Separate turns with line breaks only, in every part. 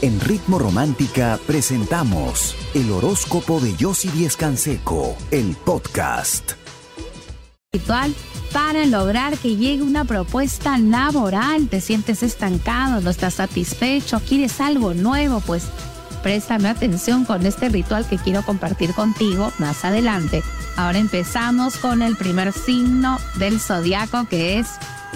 En Ritmo Romántica presentamos el horóscopo de Yossi Díez Canseco, el podcast.
Ritual para lograr que llegue una propuesta laboral. Te sientes estancado, no estás satisfecho, quieres algo nuevo, pues préstame atención con este ritual que quiero compartir contigo más adelante. Ahora empezamos con el primer signo del zodiaco que es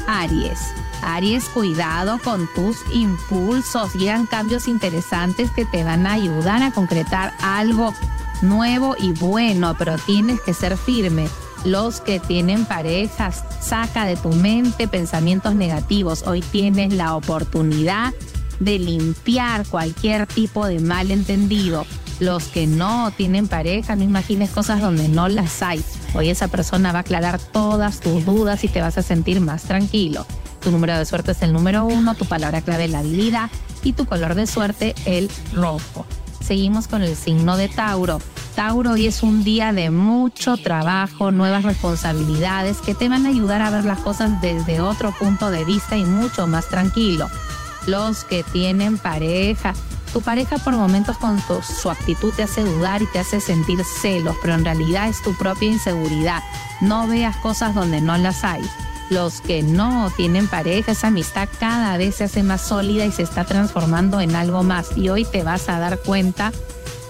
Aries. Aries, cuidado con tus impulsos. Llegan cambios interesantes que te van a ayudar a concretar algo nuevo y bueno, pero tienes que ser firme. Los que tienen parejas, saca de tu mente pensamientos negativos. Hoy tienes la oportunidad de limpiar cualquier tipo de malentendido. Los que no tienen pareja, no imagines cosas donde no las hay. Hoy esa persona va a aclarar todas tus dudas y te vas a sentir más tranquilo. Tu número de suerte es el número uno, tu palabra clave la habilidad y tu color de suerte el rojo. Seguimos con el signo de Tauro. Tauro, hoy es un día de mucho trabajo, nuevas responsabilidades que te van a ayudar a ver las cosas desde otro punto de vista y mucho más tranquilo. Los que tienen pareja, tu pareja por momentos con su actitud te hace dudar y te hace sentir celos, pero en realidad es tu propia inseguridad. No veas cosas donde no las hay los que no tienen pareja, esa amistad cada vez se hace más sólida y se está transformando en algo más. Y hoy te vas a dar cuenta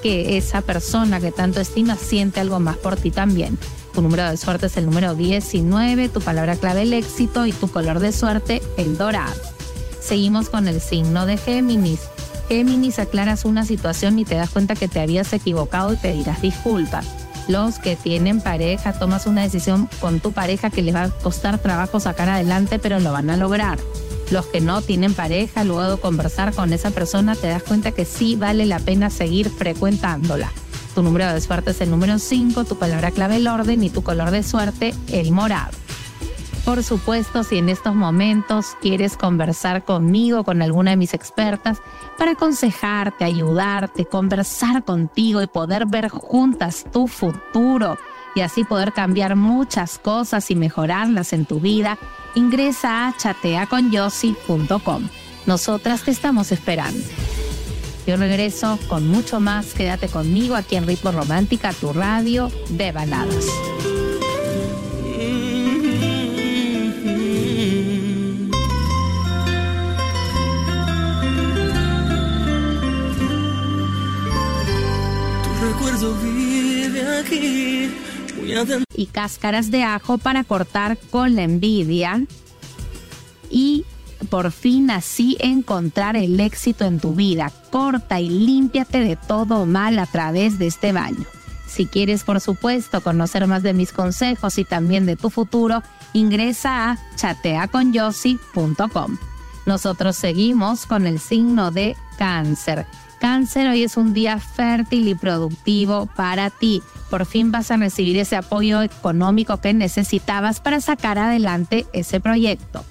que esa persona que tanto estimas siente algo más por ti también. Tu número de suerte es el número 19, tu palabra clave el éxito y tu color de suerte el dorado. Seguimos con el signo de Géminis. Géminis aclaras una situación y te das cuenta que te habías equivocado y pedirás disculpas los que tienen pareja, tomas una decisión con tu pareja que les va a costar trabajo sacar adelante, pero lo van a lograr. Los que no tienen pareja, luego de conversar con esa persona, te das cuenta que sí vale la pena seguir frecuentándola. Tu número de suerte es el número 5, tu palabra clave el orden y tu color de suerte el morado. Por supuesto, si en estos momentos quieres conversar conmigo, con alguna de mis expertas, para aconsejarte, ayudarte, conversar contigo y poder ver juntas tu futuro y así poder cambiar muchas cosas y mejorarlas en tu vida, ingresa a chateaconyossi.com. Nosotras te estamos esperando. Yo regreso con mucho más. Quédate conmigo aquí en Ritmo Romántica, tu radio de baladas. Y cáscaras de ajo para cortar con la envidia y por fin así encontrar el éxito en tu vida. Corta y límpiate de todo mal a través de este baño. Si quieres, por supuesto, conocer más de mis consejos y también de tu futuro, ingresa a chateaconyossi.com. Nosotros seguimos con el signo de cáncer. Cáncer, hoy es un día fértil y productivo para ti. Por fin vas a recibir ese apoyo económico que necesitabas para sacar adelante ese proyecto.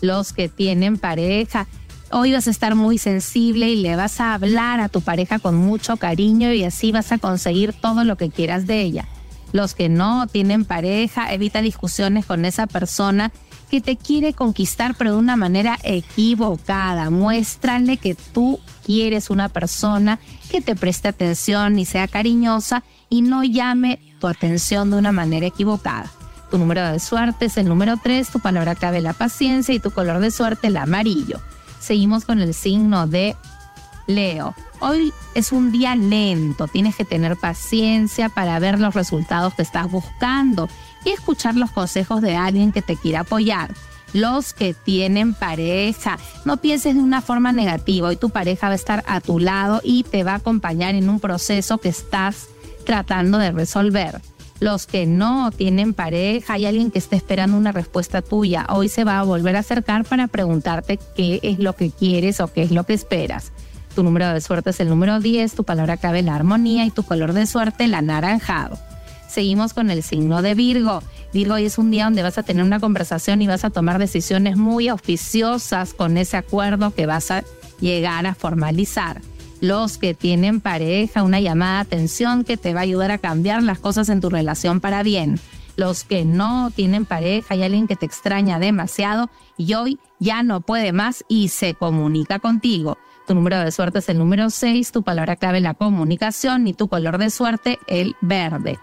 Los que tienen pareja, hoy vas a estar muy sensible y le vas a hablar a tu pareja con mucho cariño y así vas a conseguir todo lo que quieras de ella. Los que no tienen pareja, evita discusiones con esa persona que te quiere conquistar pero de una manera equivocada. Muéstrale que tú quieres una persona que te preste atención y sea cariñosa y no llame tu atención de una manera equivocada. Tu número de suerte es el número 3, tu palabra clave la paciencia y tu color de suerte el amarillo. Seguimos con el signo de Leo. Hoy es un día lento, tienes que tener paciencia para ver los resultados que estás buscando y escuchar los consejos de alguien que te quiera apoyar los que tienen pareja. No pienses de una forma negativa. Hoy tu pareja va a estar a tu lado y te va a acompañar en un proceso que estás tratando de resolver. Los que no tienen pareja, hay alguien que está esperando una respuesta tuya. Hoy se va a volver a acercar para preguntarte qué es lo que quieres o qué es lo que esperas. Tu número de suerte es el número 10, tu palabra cabe la armonía y tu color de suerte el anaranjado. Seguimos con el signo de Virgo. Virgo, hoy es un día donde vas a tener una conversación y vas a tomar decisiones muy auspiciosas con ese acuerdo que vas a llegar a formalizar. Los que tienen pareja, una llamada de atención que te va a ayudar a cambiar las cosas en tu relación para bien. Los que no tienen pareja, hay alguien que te extraña demasiado y hoy ya no puede más y se comunica contigo. Tu número de suerte es el número 6, tu palabra clave la comunicación y tu color de suerte el verde.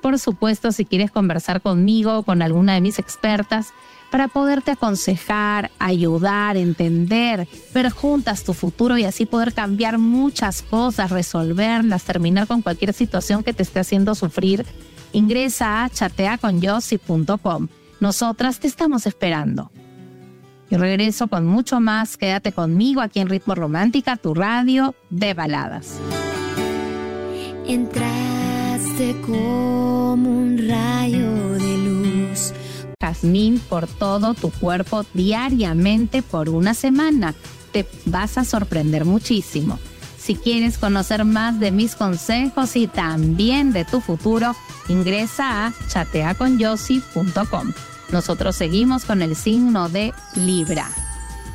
Por supuesto, si quieres conversar conmigo o con alguna de mis expertas, para poderte aconsejar, ayudar, entender, ver juntas tu futuro y así poder cambiar muchas cosas, resolverlas, terminar con cualquier situación que te esté haciendo sufrir, ingresa a chateaconyossi.com. Nosotras te estamos esperando. Y regreso con mucho más. Quédate conmigo aquí en Ritmo Romántica, tu radio de baladas.
Entraste como un rayo de luz
jazmín por todo tu cuerpo diariamente por una semana. Te vas a sorprender muchísimo. Si quieres conocer más de mis consejos y también de tu futuro, ingresa a chateaconyossi.com. Nosotros seguimos con el signo de Libra.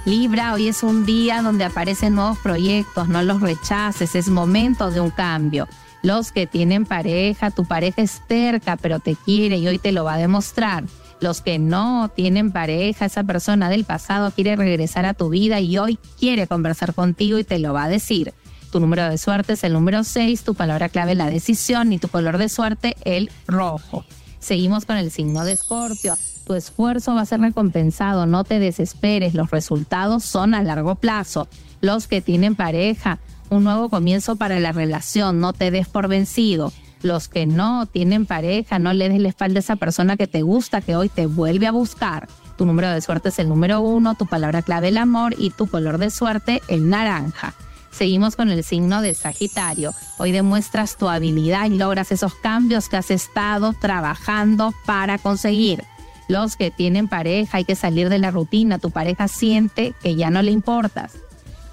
Libra, hoy es un día donde aparecen nuevos proyectos, no los rechaces, es momento de un cambio. Los que tienen pareja, tu pareja es cerca, pero te quiere y hoy te lo va a demostrar los que no tienen pareja, esa persona del pasado quiere regresar a tu vida y hoy quiere conversar contigo y te lo va a decir. Tu número de suerte es el número 6, tu palabra clave la decisión y tu color de suerte el rojo. Seguimos con el signo de Escorpio. Tu esfuerzo va a ser recompensado, no te desesperes, los resultados son a largo plazo. Los que tienen pareja, un nuevo comienzo para la relación, no te des por vencido los que no tienen pareja, no le des la espalda a esa persona que te gusta, que hoy te vuelve a buscar. Tu número de suerte es el número uno, tu palabra clave el amor y tu color de suerte el naranja. Seguimos con el signo de Sagitario. Hoy demuestras tu habilidad y logras esos cambios que has estado trabajando para conseguir. Los que tienen pareja hay que salir de la rutina. Tu pareja siente que ya no le importas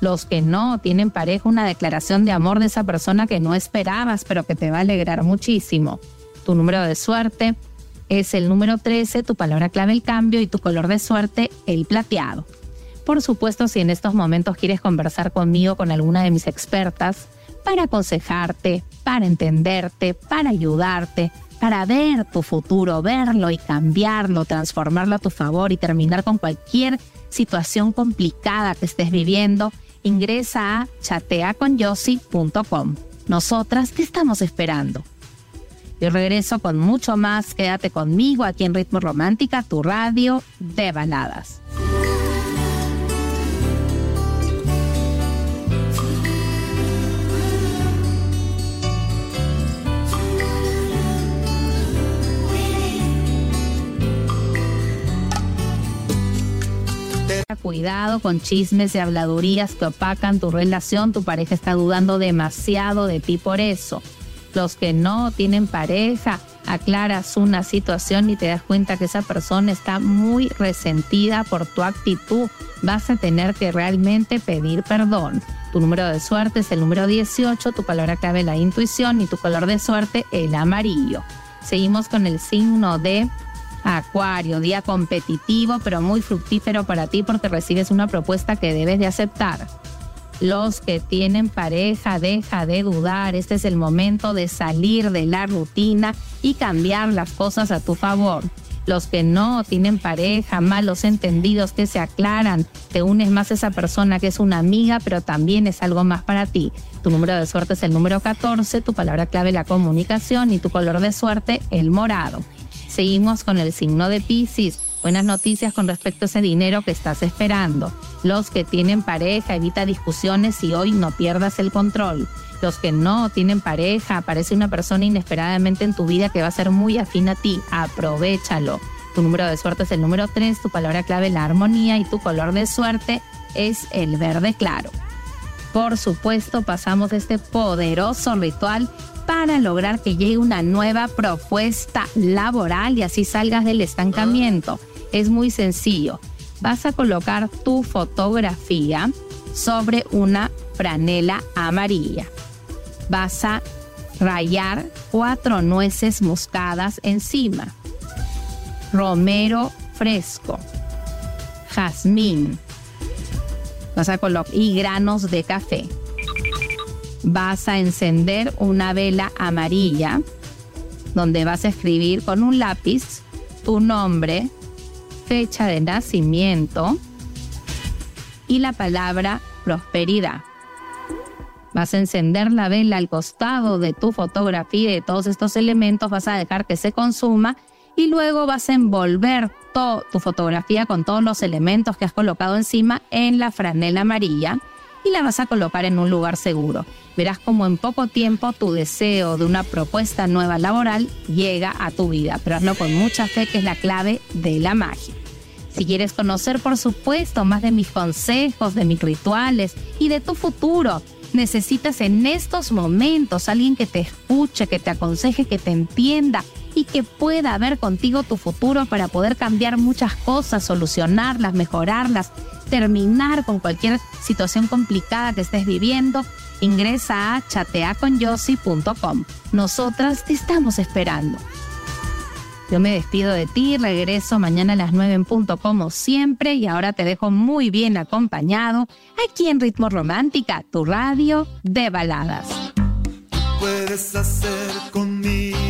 los que no tienen pareja, una declaración de amor de esa persona que no esperabas, pero que te va a alegrar muchísimo. Tu número de suerte es el número 13, tu palabra clave el cambio y tu color de suerte el plateado. Por supuesto, si en estos momentos quieres conversar conmigo, con alguna de mis expertas, para aconsejarte, para entenderte, para ayudarte, para ver tu futuro, verlo y cambiarlo, transformarlo a tu favor y terminar con cualquier situación complicada que estés viviendo, ingresa a chateaconyossi.com. Nosotras te estamos esperando. Yo regreso con mucho más. Quédate conmigo aquí en Ritmo Romántica, tu radio de baladas. Cuidado con chismes y habladurías que opacan tu relación. Tu pareja está dudando demasiado de ti por eso. Los que no tienen pareja, aclaras una situación y te das cuenta que esa persona está muy resentida por tu actitud. Vas a tener que realmente pedir perdón. Tu número de suerte es el número 18, tu palabra clave la intuición y tu color de suerte el amarillo. Seguimos con el signo de Acuario, día competitivo pero muy fructífero para ti porque recibes una propuesta que debes de aceptar. Los que tienen pareja, deja de dudar, este es el momento de salir de la rutina y cambiar las cosas a tu favor. Los que no tienen pareja, malos entendidos que se aclaran, te unes más a esa persona que es una amiga, pero también es algo más para ti. Tu número de suerte es el número 14, tu palabra clave la comunicación y tu color de suerte el morado. Seguimos con el signo de Pisces. Buenas noticias con respecto a ese dinero que estás esperando. Los que tienen pareja, evita discusiones y hoy no pierdas el control. Los que no tienen pareja, aparece una persona inesperadamente en tu vida que va a ser muy afín a ti. Aprovechalo. Tu número de suerte es el número 3, tu palabra clave la armonía y tu color de suerte es el verde claro. Por supuesto, pasamos este poderoso ritual para lograr que llegue una nueva propuesta laboral y así salgas del estancamiento. Es muy sencillo. Vas a colocar tu fotografía sobre una franela amarilla. Vas a rayar cuatro nueces moscadas encima. Romero fresco. Jazmín. Vas a colocar y granos de café vas a encender una vela amarilla donde vas a escribir con un lápiz tu nombre, fecha de nacimiento y la palabra prosperidad. Vas a encender la vela al costado de tu fotografía y de todos estos elementos, vas a dejar que se consuma y luego vas a envolver tu fotografía con todos los elementos que has colocado encima en la franela amarilla y la vas a colocar en un lugar seguro. Verás como en poco tiempo tu deseo de una propuesta nueva laboral llega a tu vida, pero hazlo con mucha fe que es la clave de la magia. Si quieres conocer, por supuesto, más de mis consejos, de mis rituales y de tu futuro, necesitas en estos momentos alguien que te escuche, que te aconseje, que te entienda y que pueda ver contigo tu futuro para poder cambiar muchas cosas, solucionarlas, mejorarlas, terminar con cualquier situación complicada que estés viviendo, ingresa a chateaconyossi.com. Nosotras te estamos esperando. Yo me despido de ti, regreso mañana a las 9 en punto como siempre y ahora te dejo muy bien acompañado aquí en Ritmo Romántica, tu radio de baladas.
Puedes hacer conmigo